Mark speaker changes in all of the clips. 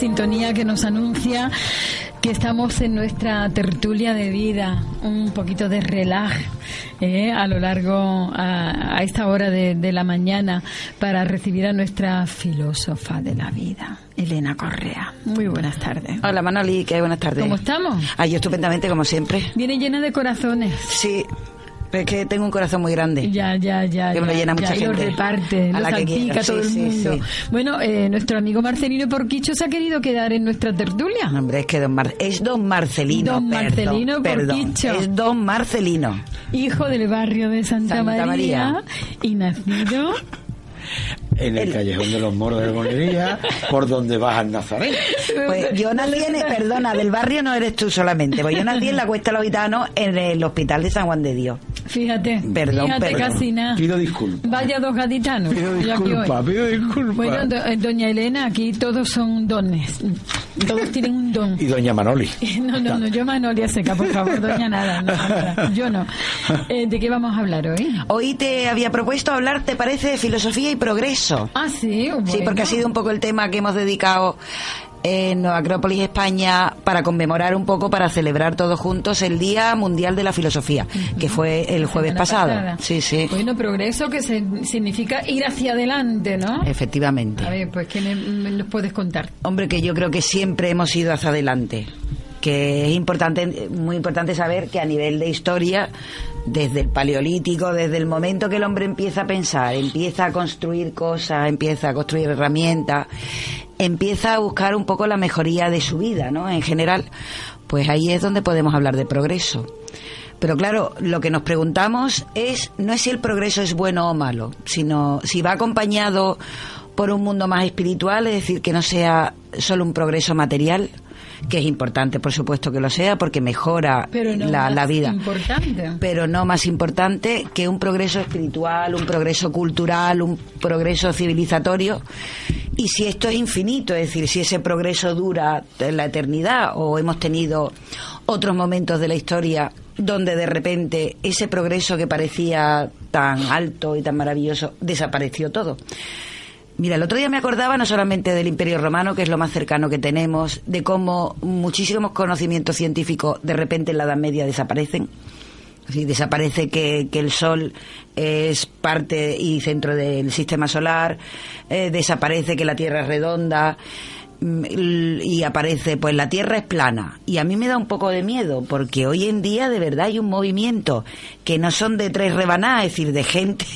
Speaker 1: Sintonía que nos anuncia que estamos en nuestra tertulia de vida, un poquito de relax eh, a lo largo, a, esta hora de, la mañana, para recibir a nuestra filósofa de la vida, Elena Correa. Muy buenas tardes.
Speaker 2: Hola Manoli, ¿qué buenas tardes.
Speaker 1: ¿Cómo estamos?
Speaker 2: Yo estupendamente, como siempre.
Speaker 1: Viene llena de corazones.
Speaker 2: Sí, es que tengo un corazón muy grande.
Speaker 1: Ya, ya, ya.
Speaker 2: Que me lo llena mucha gente.
Speaker 1: lo reparte, lo salpica todo el mundo. Bueno, eh, nuestro amigo Marcelino Porquicho se ha querido quedar en nuestra tertulia.
Speaker 2: hombre, es que don es don Marcelino.
Speaker 1: Don Marcelino
Speaker 2: Porquicho. Es don Marcelino.
Speaker 1: Hijo del barrio de Santa, María, y nacido
Speaker 3: en el, callejón de los moros de Bonería, por donde vas al Nazaret.
Speaker 2: Pues yo nací en, perdona, del barrio no eres tú solamente, pues yo nací en la Cuesta Los Gitanos en el Hospital de San Juan de Dios.
Speaker 1: Fíjate,
Speaker 2: perdón,
Speaker 1: fíjate casi nada.
Speaker 3: Pido disculpas.
Speaker 1: Vaya dos gaditanos.
Speaker 3: Pido disculpas, pido disculpas.
Speaker 1: Bueno, eh, doña Elena, aquí todos son dones. Todos tienen un don.
Speaker 3: Y doña Manoli.
Speaker 1: No, no, no, yo Manoli a seca, por favor, doña nada. No, yo no. Eh, ¿De qué vamos a hablar hoy?
Speaker 2: Hoy te había propuesto hablar, ¿te parece, de filosofía y progreso?
Speaker 1: Ah, sí.
Speaker 2: Sí, porque ha sido un poco el tema que hemos dedicado en Acrópolis, España, para conmemorar un poco, para celebrar todos juntos el Día Mundial de la Filosofía, que fue el jueves pasado. Sí, sí.
Speaker 1: Bueno, progreso que significa ir hacia adelante, ¿no?
Speaker 2: Efectivamente.
Speaker 1: A ver, pues, ¿qué nos puedes contar?
Speaker 2: Hombre, que yo creo que siempre hemos ido hacia adelante que es importante, muy importante saber que a nivel de historia, desde el paleolítico, desde el momento que el hombre empieza a pensar, empieza a construir cosas, empieza a construir herramientas, empieza a buscar un poco la mejoría de su vida, ¿no? En general, pues ahí es donde podemos hablar de progreso. Pero claro, lo que nos preguntamos es no es si el progreso es bueno o malo, sino si va acompañado por un mundo más espiritual, es decir, que no sea solo un progreso material, que es importante, por supuesto que lo sea, porque mejora la, la, vida.
Speaker 1: Importante.
Speaker 2: Pero no más importante que un progreso espiritual, un progreso cultural, un progreso civilizatorio. Y si esto es infinito, es decir, si ese progreso dura la eternidad o hemos tenido otros momentos de la historia donde de repente ese progreso que parecía tan alto y tan maravilloso desapareció todo. Mira, el otro día me acordaba no solamente del Imperio Romano, que es lo más cercano que tenemos, de cómo muchísimos conocimientos científicos de repente en la Edad Media desaparecen. Sí, desaparece que, el Sol es parte y centro del sistema solar, eh, desaparece que la Tierra es redonda mm, y aparece pues la Tierra es plana y a mí me da un poco de miedo porque hoy en día de verdad hay un movimiento que no son de tres rebanadas, es decir, de gente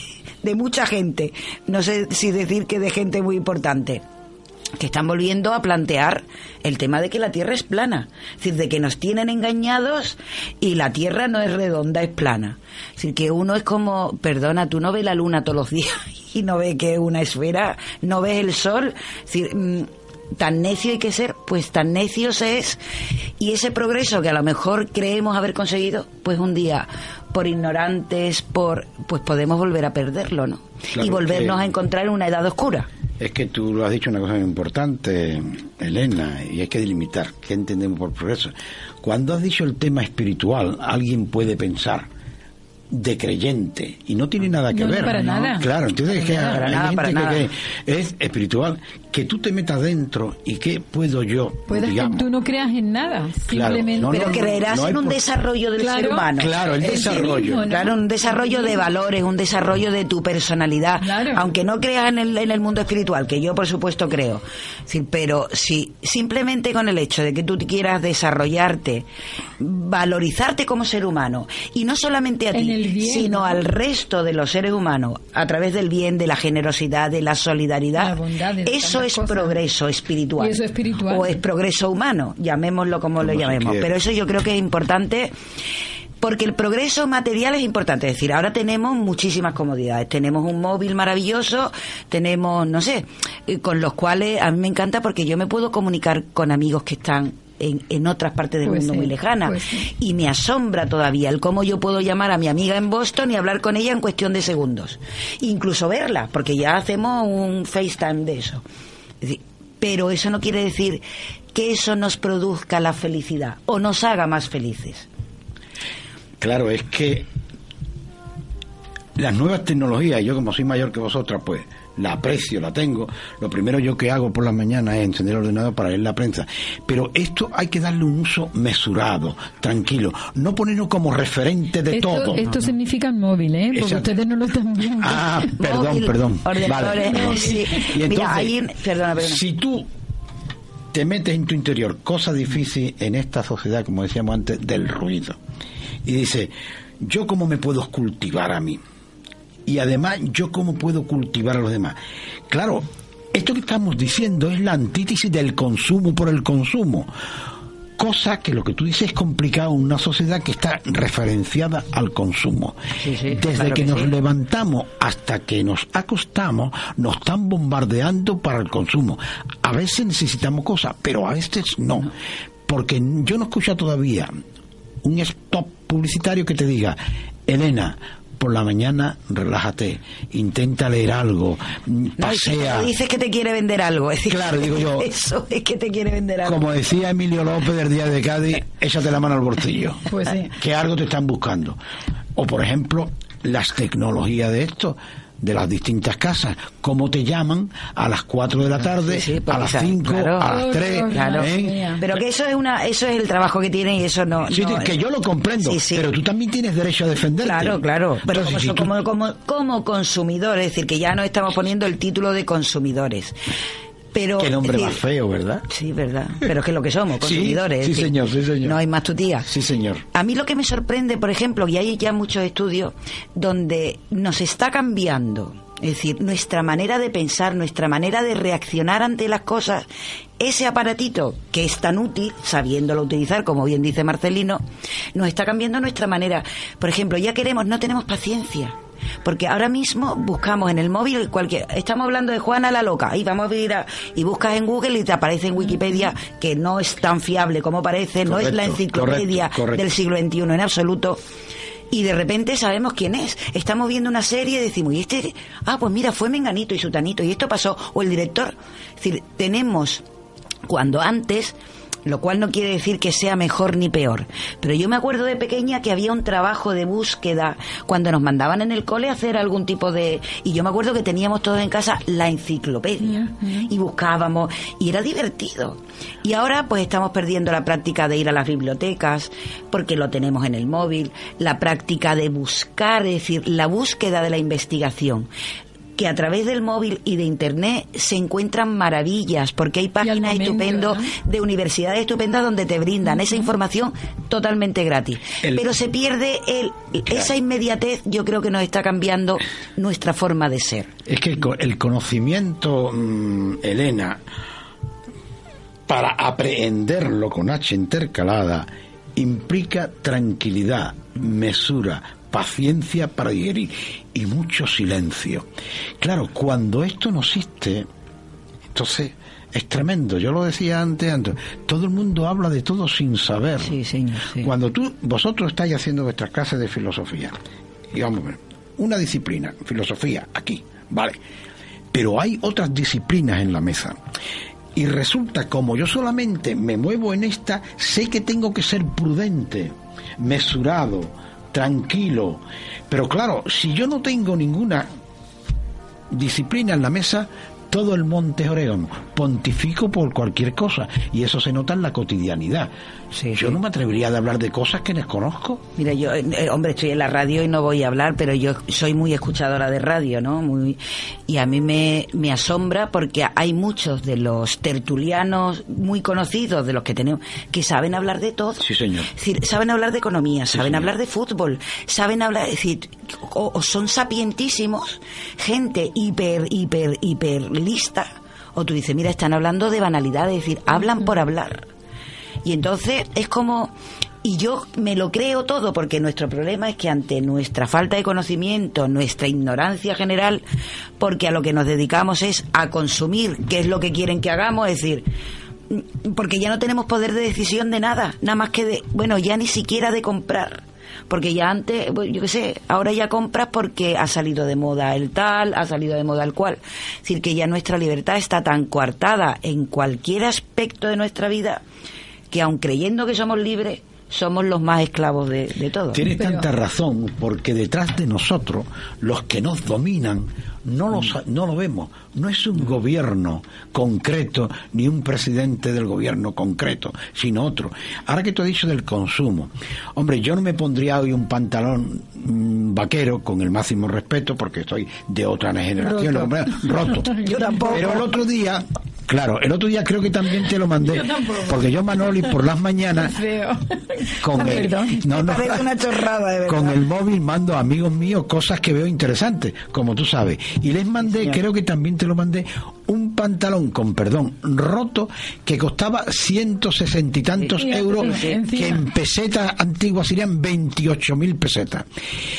Speaker 2: de mucha gente, no sé si decir que de gente muy importante, que están volviendo a plantear el tema de que la Tierra es plana. Es decir, de que nos tienen engañados y la Tierra no es redonda, es plana. Es decir, que uno es como, perdona, tú no ves la luna todos los días y no ves que es una esfera, no ves el sol. Es decir, mm, tan necio hay que ser, pues tan necios es. Y ese progreso que a lo mejor creemos haber conseguido, pues un día, por ignorantes, por pues podemos volver a perderlo, ¿no?
Speaker 3: Claro
Speaker 2: y volvernos a encontrar en una edad oscura.
Speaker 3: Es que tú lo has dicho una cosa muy importante, Elena, y hay que delimitar qué entendemos por progreso. Cuando has dicho el tema espiritual, alguien puede pensar de creyente y no tiene nada que
Speaker 1: No, no,
Speaker 3: ver.
Speaker 1: para nada.
Speaker 3: Claro, entonces es que
Speaker 2: Para
Speaker 3: hay
Speaker 2: nada,
Speaker 3: gente
Speaker 2: para
Speaker 3: que es espiritual, que tú te metas dentro y qué puedo yo,
Speaker 1: Puedes
Speaker 3: digamos,
Speaker 1: que tú no creas en nada,
Speaker 3: Claro,
Speaker 1: simplemente.
Speaker 3: no,
Speaker 2: Pero creerás en un
Speaker 3: por-
Speaker 2: desarrollo del
Speaker 1: Claro.
Speaker 2: ser humano.
Speaker 3: Claro, el desarrollo.
Speaker 1: ¿no?
Speaker 2: Claro, un desarrollo de valores, un desarrollo de tu personalidad.
Speaker 1: Claro.
Speaker 2: Aunque no creas en el, en el mundo espiritual, que yo por supuesto creo. Decir, pero si simplemente con el hecho de que tú quieras desarrollarte, valorizarte como ser humano, y no solamente a
Speaker 1: En
Speaker 2: ti,
Speaker 1: el bien,
Speaker 2: sino
Speaker 1: ¿no?
Speaker 2: al resto de los seres humanos, a través del bien, de la generosidad, de la solidaridad,
Speaker 1: La bondad, de
Speaker 2: eso es
Speaker 1: cosas.
Speaker 2: progreso espiritual.
Speaker 1: Y eso es espiritual.
Speaker 2: O es progreso humano, llamémoslo como lo
Speaker 3: Como se
Speaker 2: llamemos. Pero eso yo creo que es importante porque el progreso material es importante. Es decir, ahora tenemos muchísimas comodidades. Tenemos un móvil maravilloso, tenemos, no sé, eh, con los cuales a mí me encanta porque yo me puedo comunicar con amigos que están en, en otras partes del
Speaker 1: Pues
Speaker 2: mundo
Speaker 1: sí,
Speaker 2: muy lejanas.
Speaker 1: pues sí.
Speaker 2: Y me asombra todavía el cómo yo puedo llamar a mi amiga en Boston y hablar con ella en cuestión de segundos. Incluso verla, porque ya hacemos un FaceTime de eso. Es decir, pero eso no quiere decir que eso nos produzca la felicidad o nos haga más felices.
Speaker 3: Claro, es que las nuevas tecnologías, yo como soy mayor que vosotras, pues la aprecio, la tengo. Lo primero yo que hago por la mañana es encender el ordenador para leer la prensa. Pero esto hay que darle un uso mesurado, tranquilo. No ponerlo como referente de
Speaker 1: esto,
Speaker 3: todo.
Speaker 1: esto significa el móvil, ¿eh? Porque
Speaker 3: Exacto.
Speaker 1: ustedes no lo están viendo.
Speaker 3: Ah, perdón,
Speaker 2: Móvil,
Speaker 3: perdón.
Speaker 2: ordenadores,
Speaker 3: Vale.
Speaker 2: sí.
Speaker 3: Y entonces,
Speaker 2: Mira, hay un- perdona, perdona.
Speaker 3: si tú te metes en tu interior, cosa difícil en esta sociedad, como decíamos antes, del ruido, y dices, ¿yo cómo me puedo cultivar a mí? Y además, ¿yo cómo puedo cultivar a los demás? Claro, esto que estamos diciendo es la antítesis del consumo por el consumo. Cosa que lo que tú dices es complicado en una sociedad que está referenciada al consumo.
Speaker 2: Sí, sí,
Speaker 3: Desde
Speaker 2: claro
Speaker 3: que,
Speaker 2: que
Speaker 3: nos
Speaker 2: sí.
Speaker 3: levantamos hasta que nos acostamos, nos están bombardeando para el consumo. A veces necesitamos cosas, pero a veces no. Porque yo no escucho todavía un stop publicitario que te diga, Elena, por la mañana relájate, intenta leer algo, mm,
Speaker 2: No,
Speaker 3: pasea.
Speaker 2: dices que te quiere vender algo. Es decir,
Speaker 3: Claro, digo yo.
Speaker 2: Eso es que te quiere vender algo.
Speaker 3: Como decía Emilio López del Día de Cádiz, échate la mano al bolsillo.
Speaker 1: Pues sí.
Speaker 3: Que algo te están buscando. O, por ejemplo, las tecnologías de esto, de las distintas casas. Cómo te llaman a las 4 de la tarde,
Speaker 2: Sí, sí,
Speaker 3: a las
Speaker 2: saben,
Speaker 3: 5,
Speaker 2: claro.
Speaker 3: a las 3.
Speaker 2: Claro.
Speaker 1: ¿eh?
Speaker 2: Pero que eso es una, eso es el trabajo que tienen y eso no.
Speaker 3: Sí,
Speaker 2: no-
Speaker 3: que yo lo comprendo,
Speaker 2: Sí, sí.
Speaker 3: pero tú también tienes derecho a defenderte.
Speaker 2: Claro, claro. Pero
Speaker 3: Entonces,
Speaker 2: como,
Speaker 3: si
Speaker 2: so-
Speaker 3: tú-
Speaker 2: como, como, como consumidores, es decir, que ya no estamos poniendo el título de consumidores. Pero,
Speaker 3: Qué nombre más
Speaker 2: decir,
Speaker 3: feo, ¿verdad?
Speaker 2: Sí, verdad. Pero es que es lo que somos,
Speaker 3: Sí,
Speaker 2: consumidores. es
Speaker 3: sí,
Speaker 2: decir,
Speaker 3: señor, sí, señor.
Speaker 2: No hay más tutía.
Speaker 3: Sí, señor.
Speaker 2: A mí lo que me sorprende, por ejemplo, y hay ya muchos estudios donde nos está cambiando, es decir, nuestra manera de pensar, nuestra manera de reaccionar ante las cosas, ese aparatito que es tan útil, sabiéndolo utilizar, como bien dice Marcelino, nos está cambiando nuestra manera. Por ejemplo, ya queremos, no tenemos paciencia. Porque ahora mismo buscamos en el móvil cualquier. Estamos hablando de Juana la loca. Y vamos a ir a, y buscas en Google y te aparece en Wikipedia que no es tan fiable como parece, no es la enciclopedia
Speaker 3: correcto, correcto.
Speaker 2: del siglo XXI en absoluto. Y de repente sabemos quién es. Estamos viendo una serie y decimos, ¿y este? Ah, pues mira, fue Menganito y Sutanito, y esto pasó. O el director. Es decir, tenemos, cuando antes, lo cual no quiere decir que sea mejor ni peor, pero yo me acuerdo de pequeña que había un trabajo de búsqueda cuando nos mandaban en el cole a hacer algún tipo de... Y yo me acuerdo que teníamos todos en casa la enciclopedia y buscábamos y era divertido. Y ahora pues estamos perdiendo la práctica de ir a las bibliotecas porque lo tenemos en el móvil, la práctica de buscar, es decir, la búsqueda de la investigación que a través del móvil y de internet se encuentran maravillas, porque hay páginas
Speaker 1: momento,
Speaker 2: estupendas
Speaker 1: ¿no?
Speaker 2: de universidades estupendas donde te brindan esa información totalmente gratis.
Speaker 3: El-
Speaker 2: Pero se pierde el, esa inmediatez, yo creo que nos está cambiando nuestra forma de ser.
Speaker 3: Es que el el conocimiento, mm, Elena, para aprehenderlo con H intercalada, implica tranquilidad, mesura, paciencia para digerir y mucho silencio. Claro, cuando esto no existe, entonces es tremendo. Yo lo decía antes, antes. Todo el mundo habla de todo sin saber.
Speaker 2: Sí, señor. sí.
Speaker 3: Cuando tú, vosotros estáis haciendo vuestras clases de filosofía, digamos, una disciplina, filosofía, aquí, vale. Pero hay otras disciplinas en la mesa. Y resulta, como yo solamente me muevo en esta, sé que tengo que ser prudente, mesurado, tranquilo. Pero claro, si yo no tengo ninguna disciplina en la mesa, todo el monte orégano, pontifico por cualquier cosa, y eso se nota en la cotidianidad.
Speaker 2: Sí,
Speaker 3: yo
Speaker 2: sí.
Speaker 3: no me atrevería a hablar de cosas que desconozco.
Speaker 2: Mira, yo, eh, hombre, estoy en la radio y no voy a hablar, pero yo soy muy escuchadora de radio, ¿no? Muy, y a mí me, me asombra porque hay muchos de los tertulianos muy conocidos, de los que tenemos, que saben hablar de todo.
Speaker 3: Sí, señor.
Speaker 2: Es decir, saben hablar de economía, saben
Speaker 3: señor.
Speaker 2: hablar de fútbol, saben hablar, es decir, o, o son sapientísimos, gente hiper, hiper, hiper lista, o tú dices, mira, están hablando de banalidades, es decir, hablan por hablar. Y entonces es como, y yo me lo creo todo, porque nuestro problema es que ante nuestra falta de conocimiento, nuestra ignorancia general, porque a lo que nos dedicamos es a consumir, qué es lo que quieren que hagamos, es decir, porque ya no tenemos poder de decisión de nada, nada más que de, bueno, ya ni siquiera de comprar. Porque ya antes, yo qué sé, ahora ya compras porque ha salido de moda el tal, ha salido de moda el cual. Es decir, que ya nuestra libertad está tan coartada en cualquier aspecto de nuestra vida que aun creyendo que somos libres, somos los más esclavos de, de todo.
Speaker 3: Tienes
Speaker 1: Pero-
Speaker 3: tanta razón, porque detrás de nosotros, los que nos dominan, no lo, no lo vemos. No es un gobierno concreto, ni un presidente del gobierno concreto, sino otro. Ahora que tú has dicho del consumo, hombre, yo no me pondría hoy un pantalón mm, vaquero, con el máximo respeto, porque estoy de otra generación,
Speaker 1: Roto.
Speaker 3: lo roto.
Speaker 2: Yo tampoco.
Speaker 3: Pero el otro día, claro, el otro día creo que también te lo mandé,
Speaker 1: Yo
Speaker 3: porque yo, Manoli, por las mañanas, con el,
Speaker 1: Perdón.
Speaker 3: no, no,
Speaker 2: Parece una chorrada, de verdad.
Speaker 3: con el móvil mando a amigos míos cosas que veo interesantes, como tú sabes. Y les mandé, creo que también te lo mandé, pantalón con perdón roto que costaba 160 y tantos
Speaker 1: Sí,
Speaker 3: euros, que en pesetas antiguas serían 28 mil pesetas.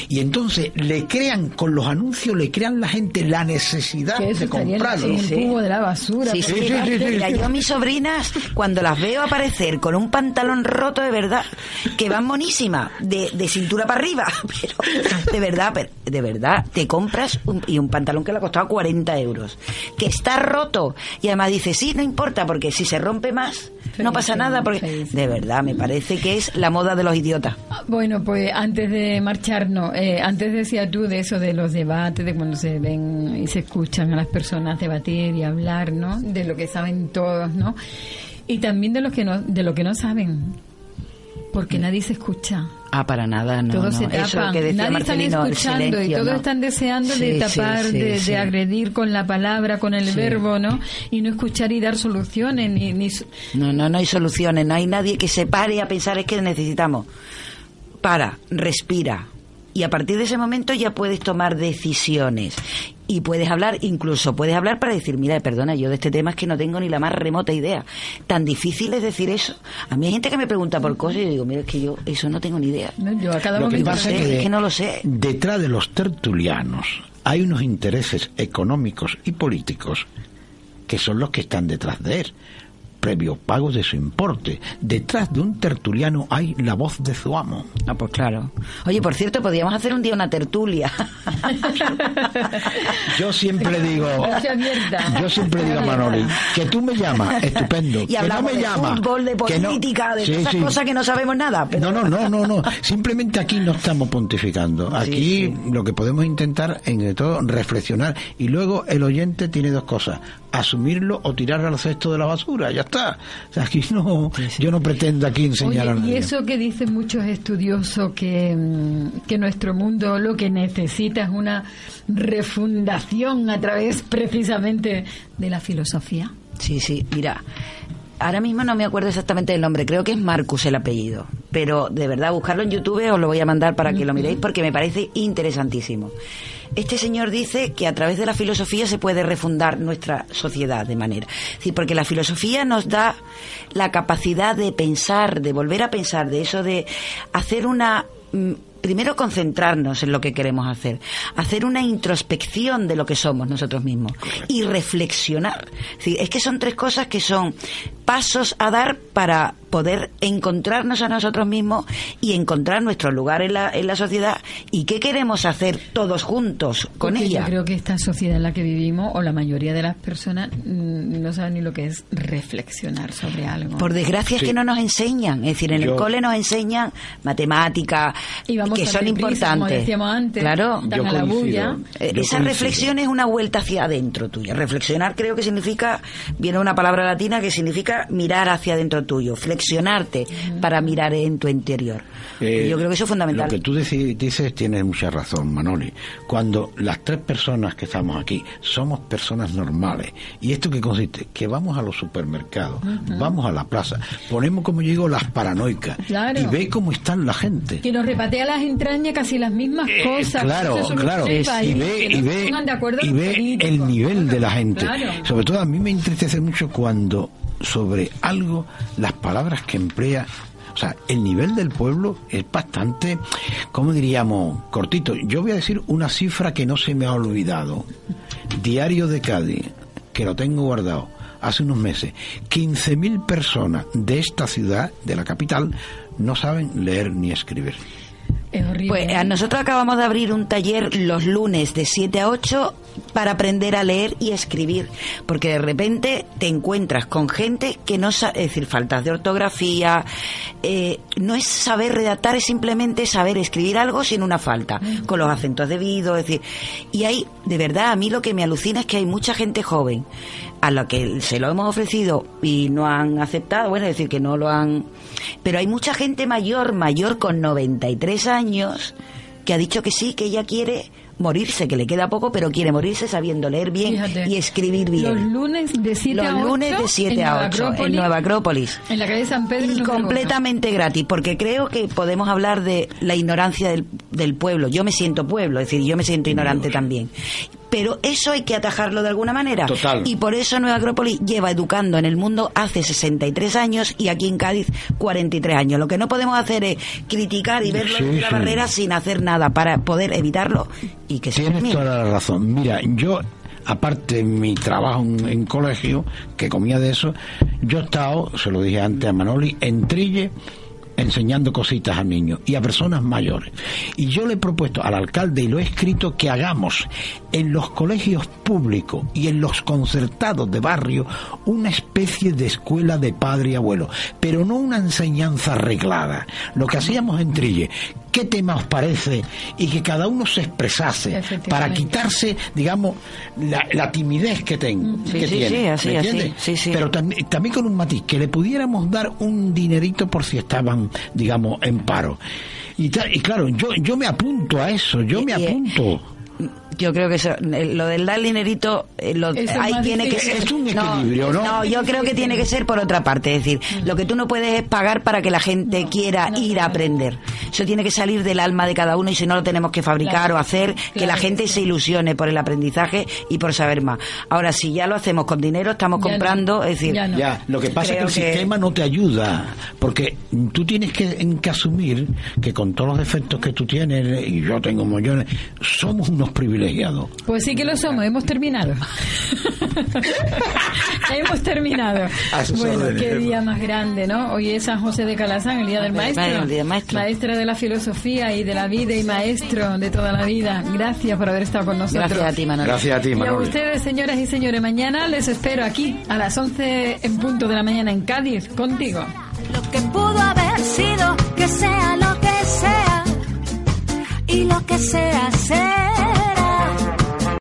Speaker 3: Y entonces le crean, con los anuncios, le crean la gente la necesidad de comprarlo.
Speaker 1: el
Speaker 2: Sí.
Speaker 1: cubo de la basura.
Speaker 2: Sí, sí,
Speaker 3: sí.
Speaker 2: Mira, yo a mis sobrinas, cuando las veo aparecer con un pantalón roto de verdad, que van monísimas, de, de cintura para arriba, pero de verdad, pero- de verdad, te compras un, y un pantalón que le ha costado 40 euros, que está roto, y además dice, sí, no importa, porque si se rompe más, no pasa nada, porque de verdad, me parece que es la moda de los idiotas.
Speaker 1: Bueno, pues antes de marcharnos, eh, antes decía tú de eso de los debates, de cuando se ven y se escuchan a las personas debatir y hablar, ¿no? De lo que saben todos, ¿no? Y también de lo que no, de lo que no saben, porque nadie se escucha.
Speaker 2: Ah, para nada, no.
Speaker 1: todos
Speaker 2: no.
Speaker 1: se
Speaker 2: Eso
Speaker 1: tapan,
Speaker 2: que decía
Speaker 1: nadie
Speaker 2: Marcelino,
Speaker 1: escuchando y todos
Speaker 2: ¿no?
Speaker 1: están deseando de tapar,
Speaker 2: sí, sí,
Speaker 1: de, agredir con la palabra, con el verbo, ¿no? Y no escuchar y dar soluciones, ni, ni
Speaker 2: No, no, no hay soluciones, no hay nadie que se pare a pensar es que necesitamos. Para, respira. Y a partir de ese momento ya puedes tomar decisiones. Y puedes hablar, incluso puedes hablar para decir, mira, perdona, yo de este tema es que no tengo ni la más remota idea. Tan difícil es decir eso. A mí hay gente que me pregunta por cosas y yo digo, mira, es que yo eso no tengo ni idea.
Speaker 1: ¿no? Yo a cada
Speaker 3: Lo que
Speaker 1: momento
Speaker 3: pasa
Speaker 2: sé,
Speaker 3: es que,
Speaker 2: es que no lo sé.
Speaker 3: detrás de los tertulianos hay unos intereses económicos y políticos que son los que están detrás de él, previo pago de su importe. Detrás de un tertuliano hay la voz de su amo.
Speaker 2: Ah, pues claro. Oye, por cierto, podríamos hacer un día una tertulia.
Speaker 3: Yo siempre digo, yo siempre digo a Manoli, que tú me llamas, estupendo.
Speaker 2: y
Speaker 3: que no me
Speaker 2: de
Speaker 3: llamas,
Speaker 2: fútbol, de
Speaker 3: no-
Speaker 2: política, de
Speaker 3: Sí,
Speaker 2: esas
Speaker 3: sí.
Speaker 2: cosas que no sabemos nada. Pero...
Speaker 3: No, no, no, no, no. Simplemente aquí no estamos pontificando. Aquí lo que podemos intentar, en todo, reflexionar. Y luego el oyente tiene dos cosas: asumirlo o tirar al cesto de la basura. Ya está. O sea, aquí no, yo no pretendo aquí enseñar a
Speaker 1: Oye, y eso que dicen muchos estudiosos que, mm, que nuestro mundo lo que necesita es una refundación a través precisamente de la filosofía.
Speaker 2: Sí, sí, mira, ahora mismo no me acuerdo exactamente del nombre, creo que es Marcus el apellido, pero de verdad buscarlo en YouTube os lo voy a mandar para que lo miréis porque me parece interesantísimo. Este señor dice que a través de la filosofía se puede refundar nuestra sociedad de manera. Sí, porque la filosofía nos da la capacidad de pensar, de volver a pensar, de eso de hacer una mm, primero concentrarnos en lo que queremos hacer, hacer una introspección de lo que somos nosotros mismos y reflexionar. Es que son tres cosas que son pasos a dar para poder encontrarnos a nosotros mismos y encontrar nuestro lugar en la, en la sociedad y qué queremos hacer todos juntos con ella.
Speaker 1: Yo creo que esta sociedad en la que vivimos, o la mayoría de las personas, mm, no saben ni lo que es reflexionar sobre algo.
Speaker 2: Por desgracia es que no nos enseñan. Es decir, en el cole nos enseñan matemáticas, que son importantes.
Speaker 1: decíamos antes,
Speaker 2: claro,
Speaker 1: yo a la bulla.
Speaker 2: Eh, esa reflexión es una vuelta hacia adentro tuya. Reflexionar creo que significa, viene una palabra latina que significa mirar hacia adentro tuyo, flexionarte para mirar en tu interior.
Speaker 3: Eh,
Speaker 2: yo creo que eso es fundamental.
Speaker 3: Lo que tú dices tienes mucha razón, Manoli. Cuando las tres personas que estamos aquí somos personas normales, ¿y esto qué consiste? Que vamos a los supermercados, vamos a la plaza, ponemos, como yo digo, las paranoicas y ve cómo están la gente.
Speaker 1: Que nos repatea las entrañas casi las mismas
Speaker 3: Eh,
Speaker 1: cosas.
Speaker 3: claro, claro.
Speaker 1: es
Speaker 3: Y ve,
Speaker 1: que
Speaker 3: y ve, y ve el nivel de la gente.
Speaker 1: Claro.
Speaker 3: Sobre todo a mí me entristece mucho cuando sobre algo las palabras que emplea o sea, el nivel del pueblo es bastante, ¿cómo diríamos? Cortito. Yo voy a decir una cifra que no se me ha olvidado. Diario de Cádiz, que lo tengo guardado hace unos meses. 15.000 personas de esta ciudad, de la capital, no saben leer ni escribir.
Speaker 1: Es horrible.
Speaker 2: Pues a nosotros acabamos de abrir un taller los lunes de 7 a 8 para aprender a leer y escribir, porque de repente te encuentras con gente que no sabe, es decir, faltas de ortografía, eh, no es saber redactar, es simplemente saber escribir algo sin una falta, con los acentos debidos, es decir, y hay, de verdad, a mí lo que me alucina es que hay mucha gente joven a la que se lo hemos ofrecido y no han aceptado, bueno, es decir, que no lo han... Pero hay mucha gente mayor, mayor con 93 años, que ha dicho que sí, que ella quiere morirse, que le queda poco, pero quiere morirse sabiendo leer bien
Speaker 1: Fíjate.
Speaker 2: y escribir bien.
Speaker 1: Los lunes de 7
Speaker 2: Los
Speaker 1: a 8.
Speaker 2: lunes de 7
Speaker 1: en
Speaker 2: a
Speaker 1: Nueva
Speaker 2: 8 en
Speaker 1: Acrópolis,
Speaker 2: Nueva Acrópolis.
Speaker 1: En la calle San Pedro.
Speaker 2: Y completamente gratis, porque creo que podemos hablar de la ignorancia del, del pueblo. Yo me siento pueblo, es decir, yo me siento ignorante también. Pero eso hay que atajarlo de alguna manera.
Speaker 3: Total.
Speaker 2: Y por eso Nueva Acrópolis lleva educando en el mundo hace 63 años y aquí en Cádiz 43 años. Lo que no podemos hacer es criticar y verlo
Speaker 3: Sí,
Speaker 2: en la
Speaker 3: sí.
Speaker 2: barrera sin hacer nada para poder evitarlo y que se
Speaker 3: Tienes toda la razón. Mira, yo, aparte de mi trabajo en, en colegio, que comía de eso, yo he estado, se lo dije antes a Manoli, en Trille enseñando cositas a niños y a personas mayores. Y yo le he propuesto al alcalde y lo he escrito que hagamos en los colegios públicos y en los concertados de barrio una especie de escuela de padre y abuelo, pero no una enseñanza arreglada. Lo que hacíamos en Trille, ¿qué tema os parece? Y que cada uno se expresase para quitarse, digamos, la, la timidez que, ten,
Speaker 2: Sí,
Speaker 3: que
Speaker 2: sí,
Speaker 3: tiene.
Speaker 2: sí, así,
Speaker 3: ¿me
Speaker 2: así,
Speaker 3: entiendes?
Speaker 2: sí, sí.
Speaker 3: Pero tam- también con un matiz, que le pudiéramos dar un dinerito por si estaban, digamos, en paro. Y, y claro, yo, yo me apunto a eso, yo
Speaker 2: Y-
Speaker 3: me
Speaker 2: y-
Speaker 3: apunto.
Speaker 2: Yo creo que eso, lo del dar dinerito, eh, lo, ahí tiene que ser.
Speaker 3: Es un equilibrio, ¿no?
Speaker 2: yo creo que tiene que ser por otra parte. Es decir, lo que tú no puedes es pagar para que la gente quiera
Speaker 1: no,
Speaker 2: ir a aprender. Eso tiene que salir del alma de cada uno y si no lo tenemos que fabricar
Speaker 1: Claro,
Speaker 2: o hacer, que la gente
Speaker 1: sí.
Speaker 2: se ilusione por el aprendizaje y por saber más. Ahora, si ya lo hacemos con dinero, estamos
Speaker 1: Ya no.
Speaker 2: comprando, es decir,
Speaker 1: Ya no.
Speaker 3: Ya, lo que pasa es que el
Speaker 2: que-
Speaker 3: sistema no te ayuda, porque tú tienes que, en que asumir que con todos los defectos que tú tienes, y yo tengo millones, somos unos privilegiados.
Speaker 1: Pues sí que lo somos, hemos terminado. hemos terminado. Bueno,
Speaker 3: órdenes,
Speaker 1: qué día más grande, ¿no? Hoy es San José de Calazán, el día del maestro.
Speaker 2: El día maestro.
Speaker 1: Maestra de la filosofía y de la vida y maestro de toda la vida. Gracias por haber estado con nosotros.
Speaker 2: gracias a ti, Manuel.
Speaker 3: Gracias a ti,
Speaker 1: Y a ustedes, señoras y señores, mañana les espero aquí a las 11 en punto de la mañana en Cádiz, contigo.
Speaker 4: Lo que pudo haber sido, que sea lo que sea, y lo que sea, sea.